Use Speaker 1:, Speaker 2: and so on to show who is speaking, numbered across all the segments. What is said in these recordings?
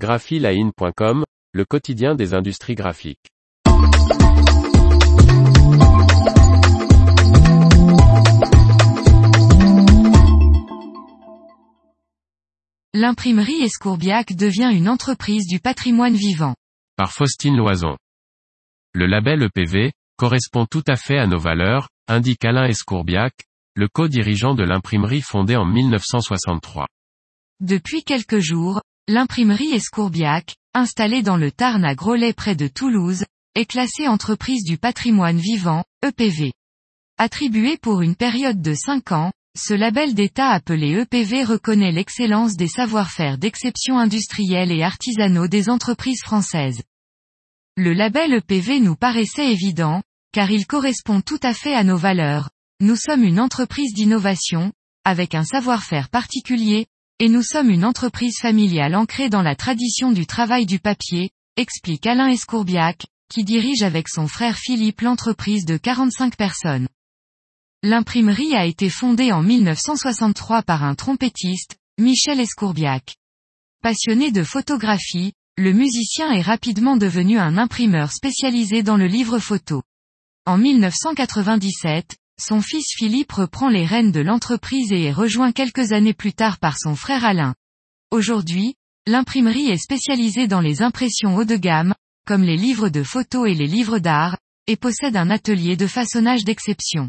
Speaker 1: graphiline.com, le quotidien des industries graphiques.
Speaker 2: L'imprimerie Escourbiac devient une entreprise du patrimoine vivant.
Speaker 1: Par Faustine Loison. Le label EPV, correspond tout à fait à nos valeurs, indique Alain Escourbiac, le co-dirigeant de l'imprimerie fondée en 1963.
Speaker 2: Depuis quelques jours, l'imprimerie Escourbiac, installée dans le Tarn à Groslay près de Toulouse, est classée entreprise du patrimoine vivant, EPV. Attribué pour une période de 5 ans, ce label d'État appelé EPV reconnaît l'excellence des savoir-faire d'exception industrielle et artisanaux des entreprises françaises. Le label EPV nous paraissait évident, car il correspond tout à fait à nos valeurs. Nous sommes une entreprise d'innovation, avec un savoir-faire particulier, et nous sommes une entreprise familiale ancrée dans la tradition du travail du papier, explique Alain Escourbiac, qui dirige avec son frère Philippe l'entreprise de 45 personnes. L'imprimerie a été fondée en 1963 par un trompettiste, Michel Escourbiac. Passionné de photographie, le musicien est rapidement devenu un imprimeur spécialisé dans le livre photo. En 1997, son fils Philippe reprend les rênes de l'entreprise et est rejoint quelques années plus tard par son frère Alain. Aujourd'hui, l'imprimerie est spécialisée dans les impressions haut de gamme, comme les livres de photos et les livres d'art, et possède un atelier de façonnage d'exception.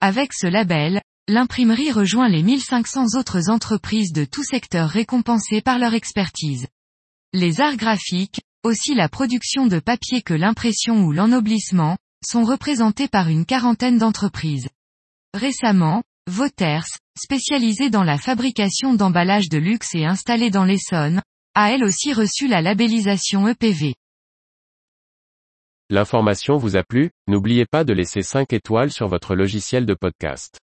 Speaker 2: Avec ce label, l'imprimerie rejoint les 1500 autres entreprises de tout secteur récompensées par leur expertise. Les arts graphiques, aussi la production de papier que l'impression ou l'ennoblissement, sont représentés par une quarantaine d'entreprises. Récemment, Voters, spécialisée dans la fabrication d'emballages de luxe et installée dans l'Essonne, a elle aussi reçu la labellisation EPV.
Speaker 1: L'information vous a plu, n'oubliez pas de laisser 5 étoiles sur votre logiciel de podcast.